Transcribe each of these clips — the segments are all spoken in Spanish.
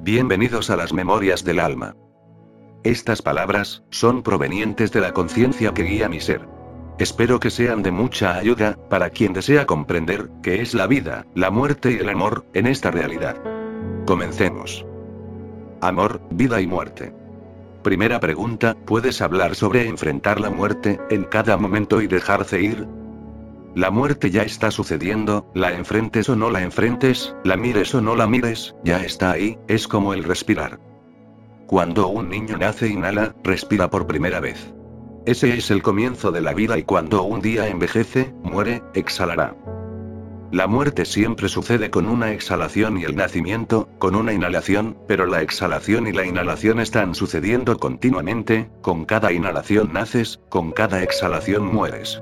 Bienvenidos a las memorias del alma. Estas palabras son provenientes de la conciencia que guía mi ser. Espero que sean de mucha ayuda para quien desea comprender qué es la vida, la muerte y el amor en esta realidad. Comencemos. Amor, vida y muerte. Primera pregunta, ¿puedes hablar sobre enfrentar la muerte en cada momento y dejarse ir? La muerte ya está sucediendo, la enfrentes o no la enfrentes, la mires o no la mires, ya está ahí, es como el respirar. Cuando un niño nace inhala, respira por primera vez. Ese es el comienzo de la vida y cuando un día envejece, muere, exhalará. La muerte siempre sucede con una exhalación y el nacimiento, con una inhalación, pero la exhalación y la inhalación están sucediendo continuamente, con cada inhalación naces, con cada exhalación mueres.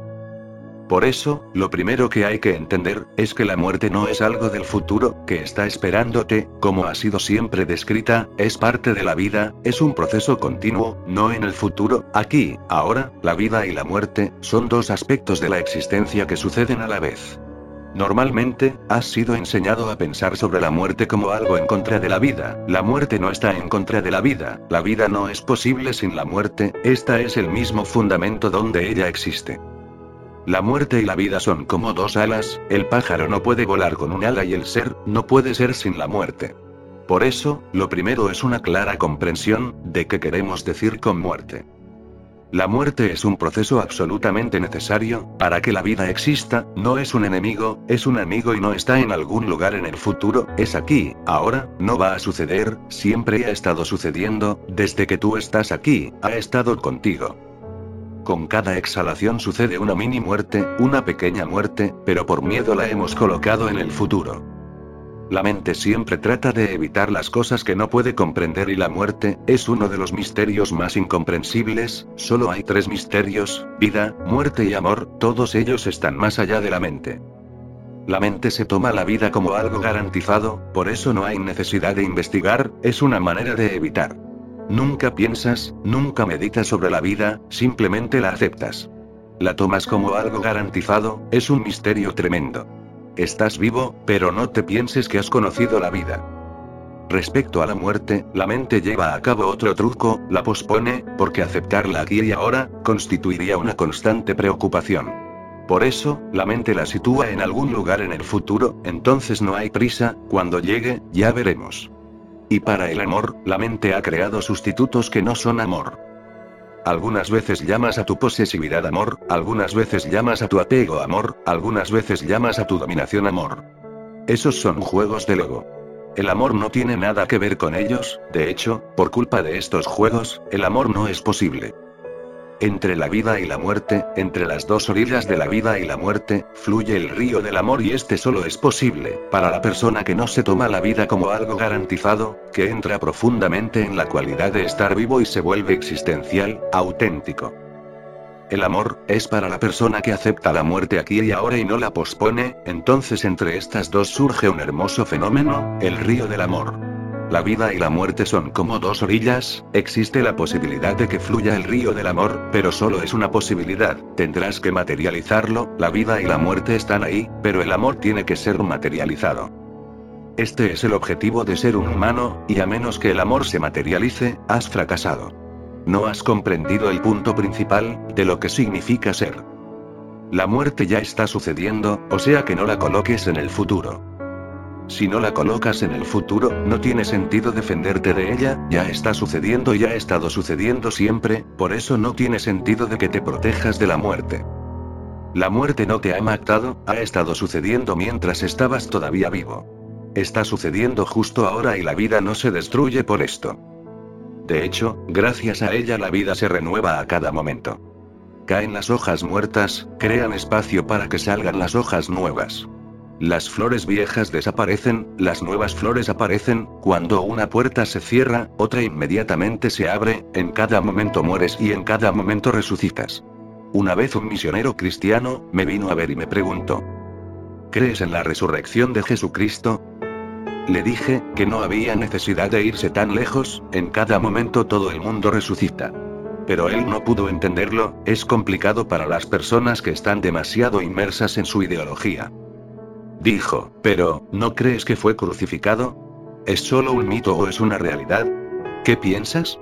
Por eso, lo primero que hay que entender, es que la muerte no es algo del futuro, que está esperándote, como ha sido siempre descrita, es parte de la vida, es un proceso continuo, no en el futuro, aquí, ahora, la vida y la muerte, son dos aspectos de la existencia que suceden a la vez. Normalmente, has sido enseñado a pensar sobre la muerte como algo en contra de la vida. La muerte no está en contra de la vida, la vida no es posible sin la muerte, esta es el mismo fundamento donde ella existe. La muerte y la vida son como dos alas, el pájaro no puede volar con un ala y el ser, no puede ser sin la muerte. Por eso, lo primero es una clara comprensión, de qué queremos decir con muerte. La muerte es un proceso absolutamente necesario, para que la vida exista, no es un enemigo, es un amigo y no está en algún lugar en el futuro, es aquí, ahora, no va a suceder, siempre ha estado sucediendo, desde que tú estás aquí, ha estado contigo. Con cada exhalación sucede una mini muerte, una pequeña muerte, pero por miedo la hemos colocado en el futuro. La mente siempre trata de evitar las cosas que no puede comprender y la muerte, es uno de los misterios más incomprensibles, solo hay tres misterios, vida, muerte y amor, todos ellos están más allá de la mente. La mente se toma la vida como algo garantizado, por eso no hay necesidad de investigar, es una manera de evitar. Nunca piensas, nunca meditas sobre la vida, simplemente la aceptas. La tomas como algo garantizado, es un misterio tremendo. Estás vivo, pero no te pienses que has conocido la vida. Respecto a la muerte, la mente lleva a cabo otro truco, la pospone, porque aceptarla aquí y ahora, constituiría una constante preocupación. Por eso, la mente la sitúa en algún lugar en el futuro, entonces no hay prisa, cuando llegue, ya veremos. Y para el amor, la mente ha creado sustitutos que no son amor. Algunas veces llamas a tu posesividad amor, algunas veces llamas a tu apego amor, algunas veces llamas a tu dominación amor. Esos son juegos del ego. El amor no tiene nada que ver con ellos, de hecho, por culpa de estos juegos, el amor no es posible. Entre la vida y la muerte, entre las dos orillas de la vida y la muerte, fluye el río del amor y este solo es posible, para la persona que no se toma la vida como algo garantizado, que entra profundamente en la cualidad de estar vivo y se vuelve existencial, auténtico. El amor, es para la persona que acepta la muerte aquí y ahora y no la pospone, entonces entre estas dos surge un hermoso fenómeno, el río del amor. La vida y la muerte son como dos orillas, existe la posibilidad de que fluya el río del amor, pero solo es una posibilidad, tendrás que materializarlo, la vida y la muerte están ahí, pero el amor tiene que ser materializado. Este es el objetivo de ser un humano, y a menos que el amor se materialice, has fracasado. No has comprendido el punto principal, de lo que significa ser. La muerte ya está sucediendo, o sea que no la coloques en el futuro. Si no la colocas en el futuro, no tiene sentido defenderte de ella, ya está sucediendo y ha estado sucediendo siempre, por eso no tiene sentido de que te protejas de la muerte. La muerte no te ha matado, ha estado sucediendo mientras estabas todavía vivo. Está sucediendo justo ahora y la vida no se destruye por esto. De hecho, gracias a ella la vida se renueva a cada momento. Caen las hojas muertas, crean espacio para que salgan las hojas nuevas. Las flores viejas desaparecen, las nuevas flores aparecen, cuando una puerta se cierra, otra inmediatamente se abre, en cada momento mueres y en cada momento resucitas. Una vez un misionero cristiano, me vino a ver y me preguntó, ¿crees en la resurrección de Jesucristo? Le dije, que no había necesidad de irse tan lejos, en cada momento todo el mundo resucita. Pero él no pudo entenderlo, es complicado para las personas que están demasiado inmersas en su ideología. Dijo, pero, ¿no crees que fue crucificado? ¿Es solo un mito o es una realidad? ¿Qué piensas?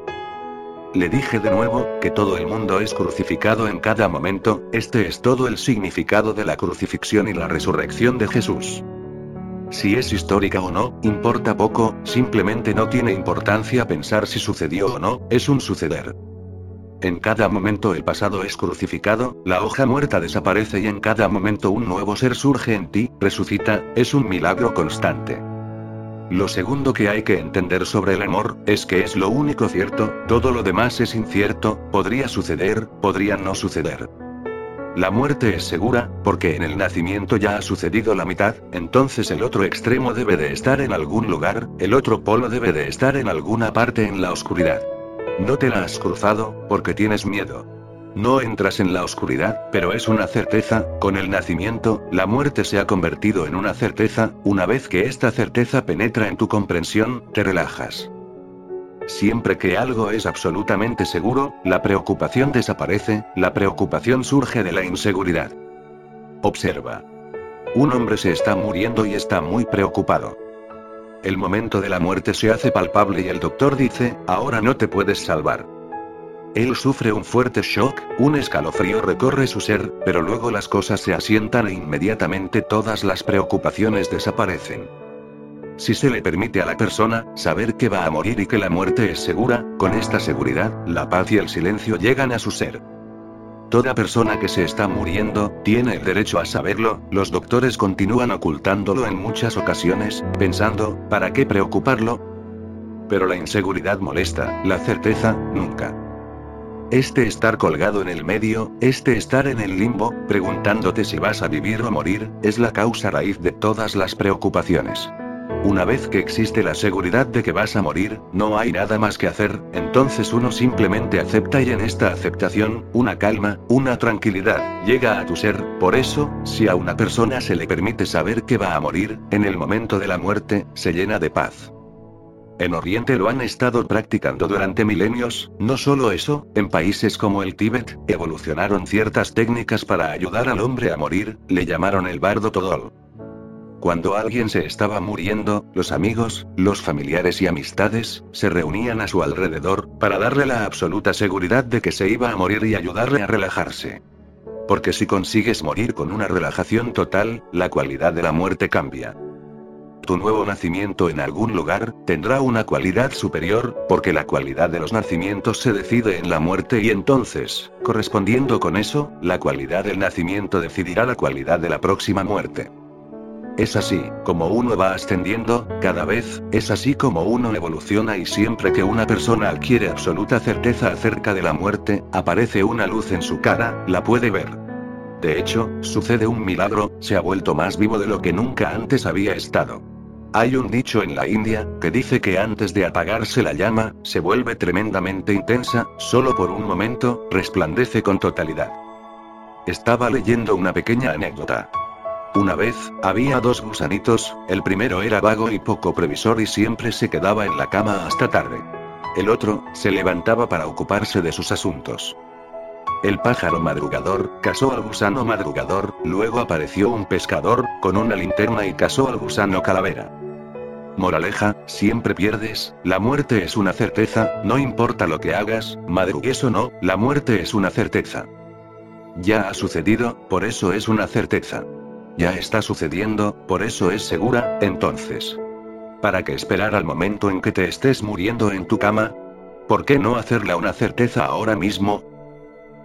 Le dije de nuevo, que todo el mundo es crucificado en cada momento, este es todo el significado de la crucifixión y la resurrección de Jesús. Si es histórica o no, importa poco, simplemente no tiene importancia pensar si sucedió o no, es un suceder. En cada momento el pasado es crucificado, la hoja muerta desaparece y en cada momento un nuevo ser surge en ti, resucita, es un milagro constante. Lo segundo que hay que entender sobre el amor, es que es lo único cierto, todo lo demás es incierto, podría suceder, podría no suceder. La muerte es segura, porque en el nacimiento ya ha sucedido la mitad, entonces el otro extremo debe de estar en algún lugar, el otro polo debe de estar en alguna parte en la oscuridad. No te la has cruzado, porque tienes miedo. No entras en la oscuridad, pero es una certeza, con el nacimiento, la muerte se ha convertido en una certeza, una vez que esta certeza penetra en tu comprensión, te relajas. Siempre que algo es absolutamente seguro, la preocupación desaparece, la preocupación surge de la inseguridad. Observa. Un hombre se está muriendo y está muy preocupado. El momento de la muerte se hace palpable y el doctor dice, ahora no te puedes salvar. Él sufre un fuerte shock, un escalofrío recorre su ser, pero luego las cosas se asientan e inmediatamente todas las preocupaciones desaparecen. Si se le permite a la persona saber que va a morir y que la muerte es segura, con esta seguridad, la paz y el silencio llegan a su ser. Toda persona que se está muriendo, tiene el derecho a saberlo, los doctores continúan ocultándolo en muchas ocasiones, pensando, ¿para qué preocuparlo? Pero la inseguridad molesta, la certeza, nunca. Este estar colgado en el medio, este estar en el limbo, preguntándote si vas a vivir o morir, es la causa raíz de todas las preocupaciones. Una vez que existe la seguridad de que vas a morir, no hay nada más que hacer, entonces uno simplemente acepta y en esta aceptación, una calma, una tranquilidad, llega a tu ser, por eso, si a una persona se le permite saber que va a morir, en el momento de la muerte, se llena de paz. En Oriente lo han estado practicando durante milenios, no solo eso, en países como el Tíbet, evolucionaron ciertas técnicas para ayudar al hombre a morir, le llamaron el bardo todol. Cuando alguien se estaba muriendo, los amigos, los familiares y amistades, se reunían a su alrededor, para darle la absoluta seguridad de que se iba a morir y ayudarle a relajarse. Porque si consigues morir con una relajación total, la cualidad de la muerte cambia. Tu nuevo nacimiento en algún lugar, tendrá una cualidad superior, porque la cualidad de los nacimientos se decide en la muerte y entonces, correspondiendo con eso, la cualidad del nacimiento decidirá la cualidad de la próxima muerte. Es así, como uno va ascendiendo, cada vez, es así como uno evoluciona y siempre que una persona adquiere absoluta certeza acerca de la muerte, aparece una luz en su cara, la puede ver. De hecho, sucede un milagro, se ha vuelto más vivo de lo que nunca antes había estado. Hay un dicho en la India, que dice que antes de apagarse la llama, se vuelve tremendamente intensa, solo por un momento, resplandece con totalidad. Estaba leyendo una pequeña anécdota. Una vez, había dos gusanitos, el primero era vago y poco previsor y siempre se quedaba en la cama hasta tarde. El otro, se levantaba para ocuparse de sus asuntos. El pájaro madrugador, casó al gusano madrugador, luego apareció un pescador, con una linterna y casó al gusano calavera. Moraleja, siempre pierdes, la muerte es una certeza, no importa lo que hagas, madrugues o no, la muerte es una certeza. Ya ha sucedido, por eso es una certeza. Ya está sucediendo, por eso es segura, entonces. ¿Para qué esperar al momento en que te estés muriendo en tu cama? ¿Por qué no hacerla una certeza ahora mismo?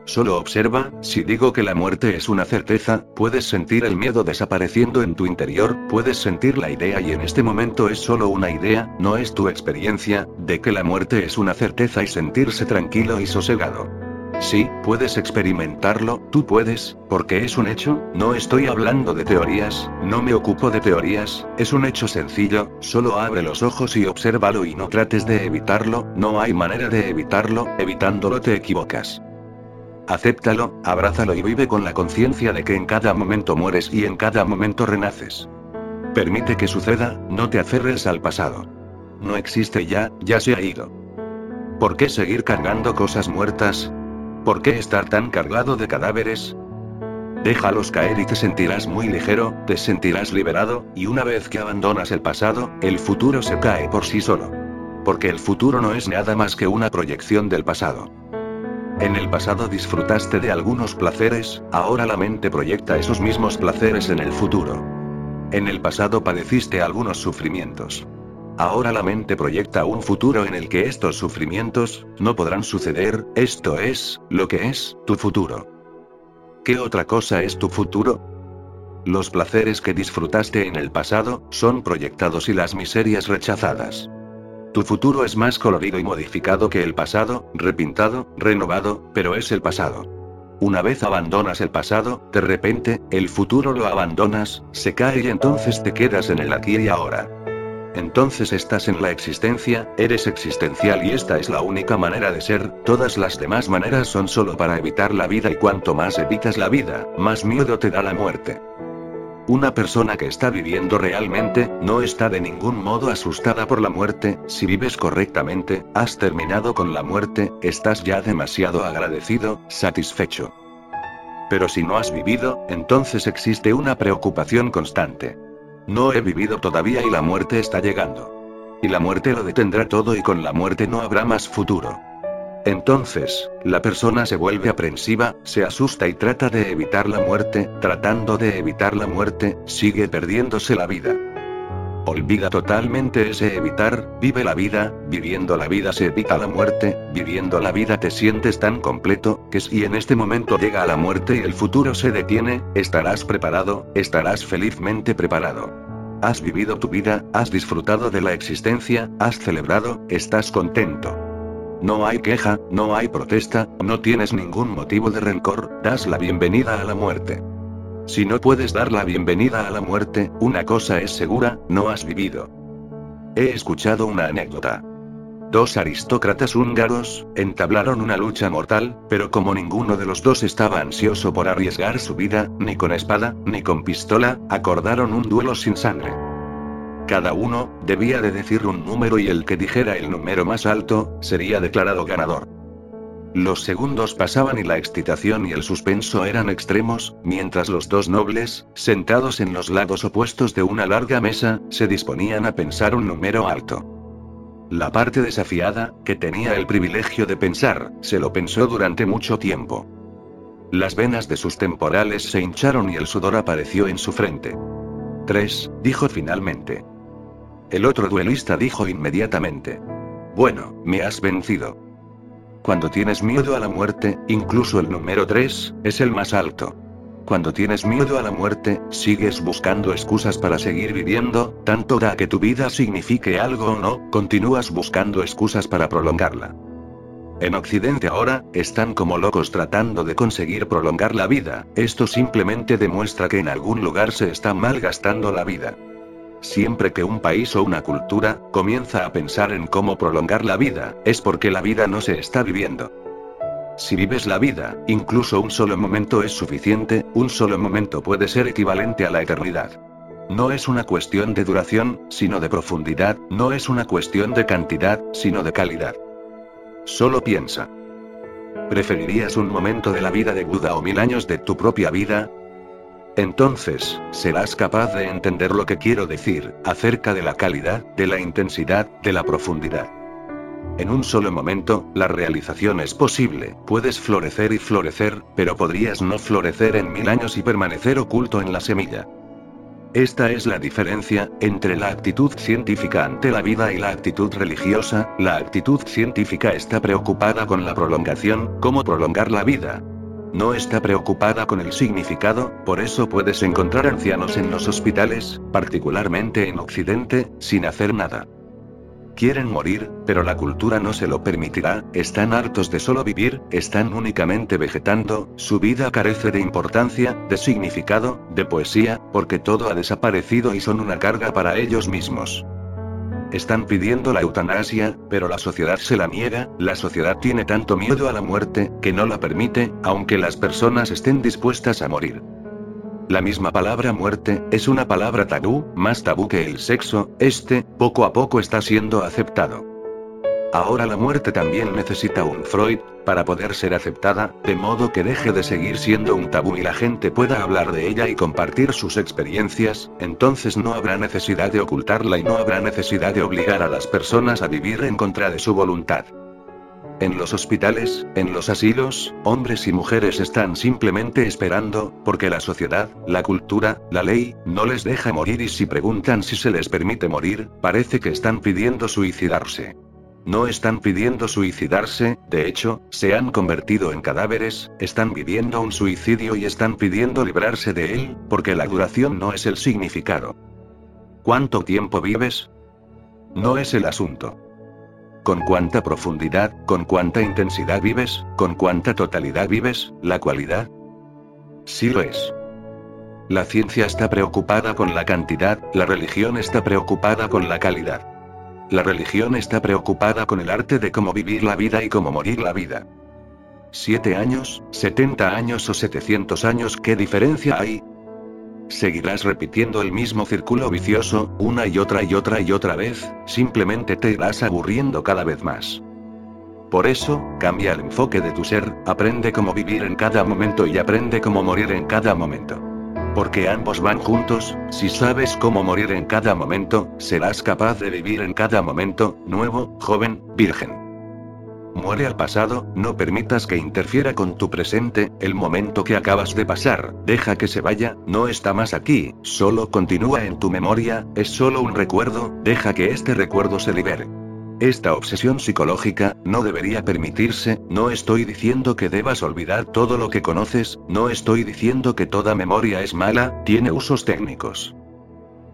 Solo observa, si digo que la muerte es una certeza, puedes sentir el miedo desapareciendo en tu interior, puedes sentir la idea y en este momento es solo una idea, no es tu experiencia, de que la muerte es una certeza y sentirse tranquilo y sosegado. Sí, puedes experimentarlo, tú puedes, porque es un hecho, no estoy hablando de teorías, no me ocupo de teorías, es un hecho sencillo, solo abre los ojos y obsérvalo y no trates de evitarlo, no hay manera de evitarlo, evitándolo te equivocas. Acéptalo, abrázalo y vive con la conciencia de que en cada momento mueres y en cada momento renaces. Permite que suceda, no te aferres al pasado. No existe ya, ya se ha ido. ¿Por qué seguir cargando cosas muertas? ¿Por qué estar tan cargado de cadáveres? Déjalos caer y te sentirás muy ligero, te sentirás liberado, y una vez que abandonas el pasado, el futuro se cae por sí solo. Porque el futuro no es nada más que una proyección del pasado. En el pasado disfrutaste de algunos placeres, ahora la mente proyecta esos mismos placeres en el futuro. En el pasado padeciste algunos sufrimientos. Ahora la mente proyecta un futuro en el que estos sufrimientos no podrán suceder, esto es, lo que es, tu futuro. ¿Qué otra cosa es tu futuro? Los placeres que disfrutaste en el pasado son proyectados y las miserias rechazadas. Tu futuro es más colorido y modificado que el pasado, repintado, renovado, pero es el pasado. Una vez abandonas el pasado, de repente, el futuro lo abandonas, se cae y entonces te quedas en el aquí y ahora. Entonces estás en la existencia, eres existencial y esta es la única manera de ser, todas las demás maneras son solo para evitar la vida y cuanto más evitas la vida, más miedo te da la muerte. Una persona que está viviendo realmente, no está de ningún modo asustada por la muerte, si vives correctamente, has terminado con la muerte, estás ya demasiado agradecido, satisfecho. Pero si no has vivido, entonces existe una preocupación constante. No he vivido todavía y la muerte está llegando. Y la muerte lo detendrá todo y con la muerte no habrá más futuro. Entonces, la persona se vuelve aprensiva, se asusta y trata de evitar la muerte, tratando de evitar la muerte, sigue perdiéndose la vida. Olvida totalmente ese evitar, vive la vida, viviendo la vida se evita la muerte, viviendo la vida te sientes tan completo, que si en este momento llega la muerte y el futuro se detiene, estarás preparado, estarás felizmente preparado. Has vivido tu vida, has disfrutado de la existencia, has celebrado, estás contento. No hay queja, no hay protesta, no tienes ningún motivo de rencor, das la bienvenida a la muerte. Si no puedes dar la bienvenida a la muerte, una cosa es segura, no has vivido. He escuchado una anécdota. Dos aristócratas húngaros, entablaron una lucha mortal, pero como ninguno de los dos estaba ansioso por arriesgar su vida, ni con espada, ni con pistola, acordaron un duelo sin sangre. Cada uno, debía de decir un número y el que dijera el número más alto, sería declarado ganador. Los segundos pasaban y la excitación y el suspenso eran extremos, mientras los dos nobles, sentados en los lados opuestos de una larga mesa, se disponían a pensar un número alto. La parte desafiada, que tenía el privilegio de pensar, se lo pensó durante mucho tiempo. Las venas de sus temporales se hincharon y el sudor apareció en su frente. Tres, dijo finalmente. El otro duelista dijo inmediatamente. Bueno, me has vencido. Cuando tienes miedo a la muerte, incluso el número 3, es el más alto. Cuando tienes miedo a la muerte, sigues buscando excusas para seguir viviendo, tanto da que tu vida signifique algo o no, continúas buscando excusas para prolongarla. En Occidente ahora, están como locos tratando de conseguir prolongar la vida, esto simplemente demuestra que en algún lugar se está malgastando la vida. Siempre que un país o una cultura comienza a pensar en cómo prolongar la vida, es porque la vida no se está viviendo. Si vives la vida, incluso un solo momento es suficiente, un solo momento puede ser equivalente a la eternidad. No es una cuestión de duración, sino de profundidad, no es una cuestión de cantidad, sino de calidad. Solo piensa. ¿Preferirías un momento de la vida de Buda o mil años de tu propia vida? Entonces, serás capaz de entender lo que quiero decir, acerca de la calidad, de la intensidad, de la profundidad. En un solo momento, la realización es posible, puedes florecer y florecer, pero podrías no florecer en mil años y permanecer oculto en la semilla. Esta es la diferencia entre la actitud científica ante la vida y la actitud religiosa. La actitud científica está preocupada con la prolongación, cómo prolongar la vida, no está preocupada con el significado, por eso puedes encontrar ancianos en los hospitales, particularmente en Occidente, sin hacer nada. Quieren morir, pero la cultura no se lo permitirá, están hartos de solo vivir, están únicamente vegetando, su vida carece de importancia, de significado, de poesía, porque todo ha desaparecido y son una carga para ellos mismos. Están pidiendo la eutanasia, pero la sociedad se la niega, la sociedad tiene tanto miedo a la muerte, que no la permite, aunque las personas estén dispuestas a morir. La misma palabra muerte, es una palabra tabú, más tabú que el sexo, este, poco a poco está siendo aceptado. Ahora la muerte también necesita un Freud, para poder ser aceptada, de modo que deje de seguir siendo un tabú y la gente pueda hablar de ella y compartir sus experiencias, entonces no habrá necesidad de ocultarla y no habrá necesidad de obligar a las personas a vivir en contra de su voluntad. En los hospitales, en los asilos, hombres y mujeres están simplemente esperando, porque la sociedad, la cultura, la ley, no les deja morir y si preguntan si se les permite morir, parece que están pidiendo suicidarse. No están pidiendo suicidarse, de hecho, se han convertido en cadáveres, están viviendo un suicidio y están pidiendo librarse de él, porque la duración no es el significado. ¿Cuánto tiempo vives? No es el asunto. Con cuánta profundidad, con cuánta intensidad vives, con cuánta totalidad vives, la cualidad. Sí lo es. La ciencia está preocupada con la cantidad, la religión está preocupada con la calidad. La religión está preocupada con el arte de cómo vivir la vida y cómo morir la vida. ¿Siete años, setenta años o setecientos años qué diferencia hay? Seguirás repitiendo el mismo círculo vicioso, una y otra y otra y otra vez, simplemente te irás aburriendo cada vez más. Por eso, cambia el enfoque de tu ser, aprende cómo vivir en cada momento y aprende cómo morir en cada momento. Porque ambos van juntos, si sabes cómo morir en cada momento, serás capaz de vivir en cada momento, nuevo, joven, virgen. Muere al pasado, no permitas que interfiera con tu presente, el momento que acabas de pasar, deja que se vaya, no está más aquí, solo continúa en tu memoria, es solo un recuerdo, deja que este recuerdo se libere. Esta obsesión psicológica, no debería permitirse, no estoy diciendo que debas olvidar todo lo que conoces, no estoy diciendo que toda memoria es mala, tiene usos técnicos.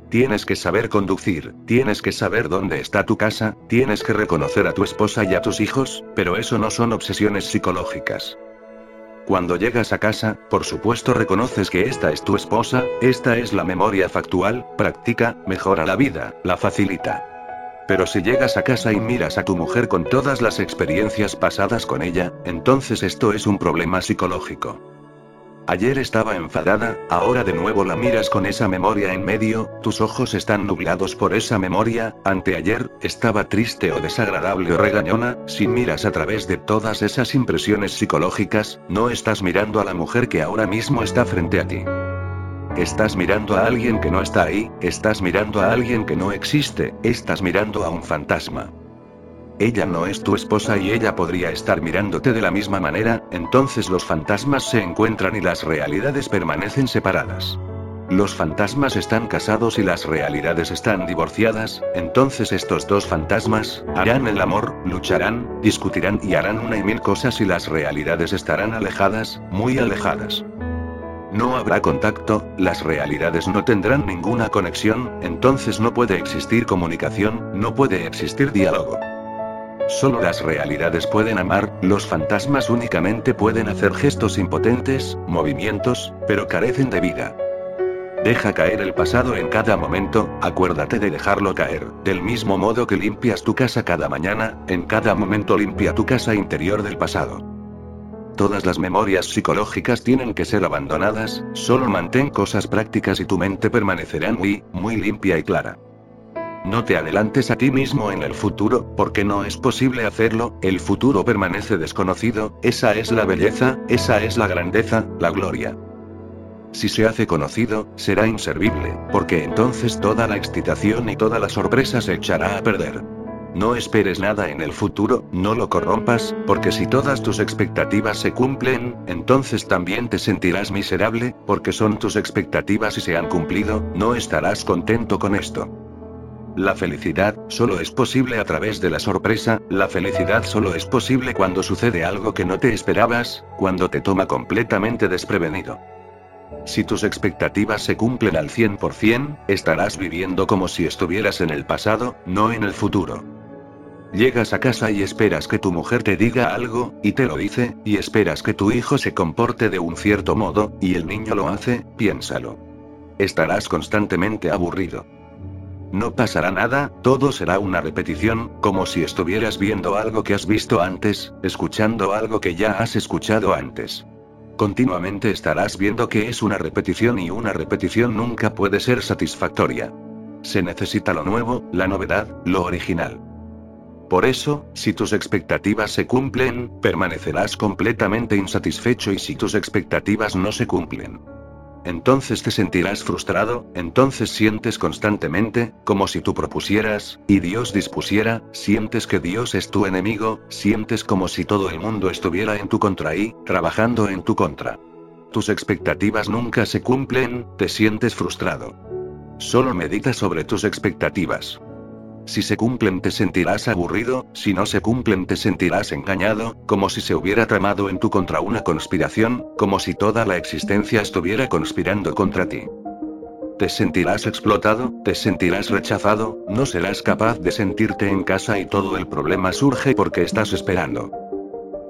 Tienes que saber conducir, tienes que saber dónde está tu casa, tienes que reconocer a tu esposa y a tus hijos, pero eso no son obsesiones psicológicas. Cuando llegas a casa, por supuesto reconoces que esta es tu esposa, esta es la memoria factual, practica, mejora la vida, la facilita. Pero si llegas a casa y miras a tu mujer con todas las experiencias pasadas con ella, entonces esto es un problema psicológico. Ayer estaba enfadada, ahora de nuevo la miras con esa memoria en medio, tus ojos están nublados por esa memoria, anteayer, estaba triste o desagradable o regañona, si miras a través de todas esas impresiones psicológicas, no estás mirando a la mujer que ahora mismo está frente a ti. Estás mirando a alguien que no está ahí, estás mirando a alguien que no existe, estás mirando a un fantasma. Ella no es tu esposa y ella podría estar mirándote de la misma manera, entonces los fantasmas se encuentran y las realidades permanecen separadas. Los fantasmas están casados y las realidades están divorciadas, entonces estos dos fantasmas, harán el amor, lucharán, discutirán y harán una y mil cosas y las realidades estarán alejadas, muy alejadas. No habrá contacto, las realidades no tendrán ninguna conexión, entonces no puede existir comunicación, no puede existir diálogo. Solo las realidades pueden amar, los fantasmas únicamente pueden hacer gestos impotentes, movimientos, pero carecen de vida. Deja caer el pasado en cada momento, acuérdate de dejarlo caer, del mismo modo que limpias tu casa cada mañana, en cada momento limpia tu casa interior del pasado. Todas las memorias psicológicas tienen que ser abandonadas, solo mantén cosas prácticas y tu mente permanecerá muy, muy limpia y clara. No te adelantes a ti mismo en el futuro, porque no es posible hacerlo, el futuro permanece desconocido, esa es la belleza, esa es la grandeza, la gloria. Si se hace conocido, será inservible, porque entonces toda la excitación y toda la sorpresa se echará a perder. No esperes nada en el futuro, no lo corrompas, porque si todas tus expectativas se cumplen, entonces también te sentirás miserable, porque son tus expectativas y se han cumplido, no estarás contento con esto. La felicidad, solo es posible a través de la sorpresa, la felicidad solo es posible cuando sucede algo que no te esperabas, cuando te toma completamente desprevenido. Si tus expectativas se cumplen al 100%, estarás viviendo como si estuvieras en el pasado, no en el futuro. Llegas a casa y esperas que tu mujer te diga algo, y te lo dice, y esperas que tu hijo se comporte de un cierto modo, y el niño lo hace, piénsalo. Estarás constantemente aburrido. No pasará nada, todo será una repetición, como si estuvieras viendo algo que has visto antes, escuchando algo que ya has escuchado antes. Continuamente estarás viendo que es una repetición y una repetición nunca puede ser satisfactoria. Se necesita lo nuevo, la novedad, lo original. Por eso, si tus expectativas se cumplen, permanecerás completamente insatisfecho y si tus expectativas no se cumplen, entonces te sentirás frustrado, entonces sientes constantemente, como si tú propusieras, y Dios dispusiera, sientes que Dios es tu enemigo, sientes como si todo el mundo estuviera en tu contra y, trabajando en tu contra. Tus expectativas nunca se cumplen, te sientes frustrado. Solo medita sobre tus expectativas. Si se cumplen te sentirás aburrido, si no se cumplen te sentirás engañado, como si se hubiera tramado en tu contra una conspiración, como si toda la existencia estuviera conspirando contra ti. Te sentirás explotado, te sentirás rechazado, no serás capaz de sentirte en casa y todo el problema surge porque estás esperando.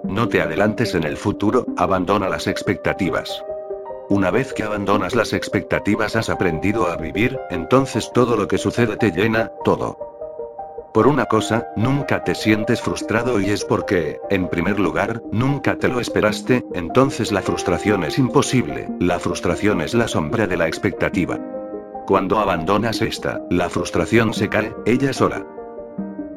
No te adelantes en el futuro, abandona las expectativas. Una vez que abandonas las expectativas has aprendido a vivir, entonces todo lo que sucede te llena, todo. Por una cosa, nunca te sientes frustrado y es porque, en primer lugar, nunca te lo esperaste, entonces la frustración es imposible, la frustración es la sombra de la expectativa. Cuando abandonas esta, la frustración se cae, ella sola.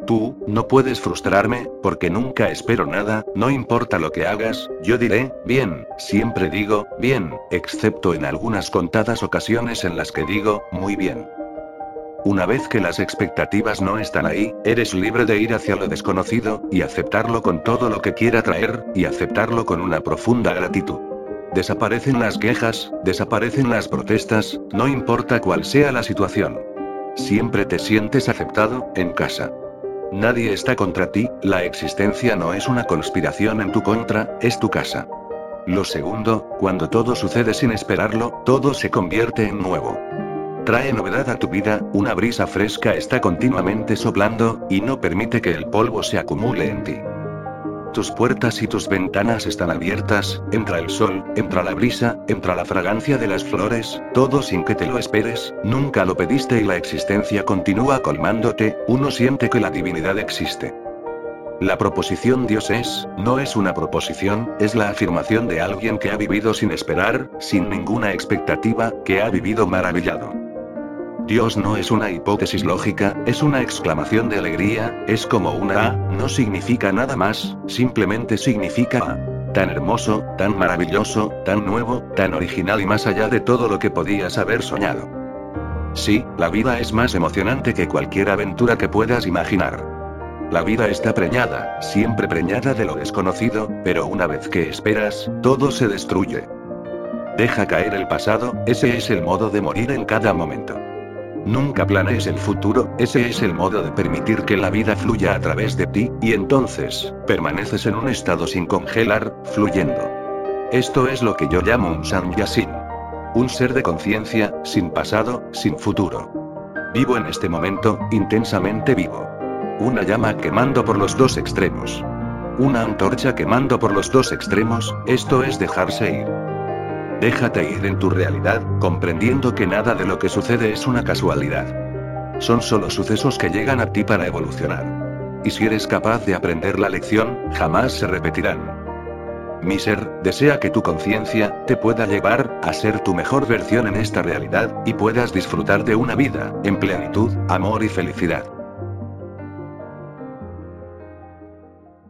Tú, no puedes frustrarme, porque nunca espero nada, no importa lo que hagas, yo diré, bien, siempre digo, bien, excepto en algunas contadas ocasiones en las que digo, muy bien. Una vez que las expectativas no están ahí, eres libre de ir hacia lo desconocido, y aceptarlo con todo lo que quiera traer, y aceptarlo con una profunda gratitud. Desaparecen las quejas, desaparecen las protestas, no importa cuál sea la situación. Siempre te sientes aceptado, en casa. Nadie está contra ti, la existencia no es una conspiración en tu contra, es tu casa. Lo segundo, cuando todo sucede sin esperarlo, todo se convierte en nuevo trae novedad a tu vida, una brisa fresca está continuamente soplando, y no permite que el polvo se acumule en ti. Tus puertas y tus ventanas están abiertas, entra el sol, entra la brisa, entra la fragancia de las flores, todo sin que te lo esperes, nunca lo pediste y la existencia continúa colmándote, uno siente que la divinidad existe. La proposición Dios es, no es una proposición, es la afirmación de alguien que ha vivido sin esperar, sin ninguna expectativa, que ha vivido maravillado. Dios no es una hipótesis lógica, es una exclamación de alegría, es como una A, no significa nada más, simplemente significa A. Tan hermoso, tan maravilloso, tan nuevo, tan original y más allá de todo lo que podías haber soñado. Sí, la vida es más emocionante que cualquier aventura que puedas imaginar. La vida está preñada, siempre preñada de lo desconocido, pero una vez que esperas, todo se destruye. Deja caer el pasado, ese es el modo de morir en cada momento. Nunca planees el futuro, ese es el modo de permitir que la vida fluya a través de ti, y entonces, permaneces en un estado sin congelar, fluyendo. Esto es lo que yo llamo un Sanyasin. Un ser de conciencia, sin pasado, sin futuro. Vivo en este momento, intensamente vivo. Una llama quemando por los dos extremos. Una antorcha quemando por los dos extremos, esto es dejarse ir. Déjate ir en tu realidad, comprendiendo que nada de lo que sucede es una casualidad. Son solo sucesos que llegan a ti para evolucionar. Y si eres capaz de aprender la lección, jamás se repetirán. Mi ser, desea que tu conciencia, te pueda llevar, a ser tu mejor versión en esta realidad, y puedas disfrutar de una vida, en plenitud, amor y felicidad.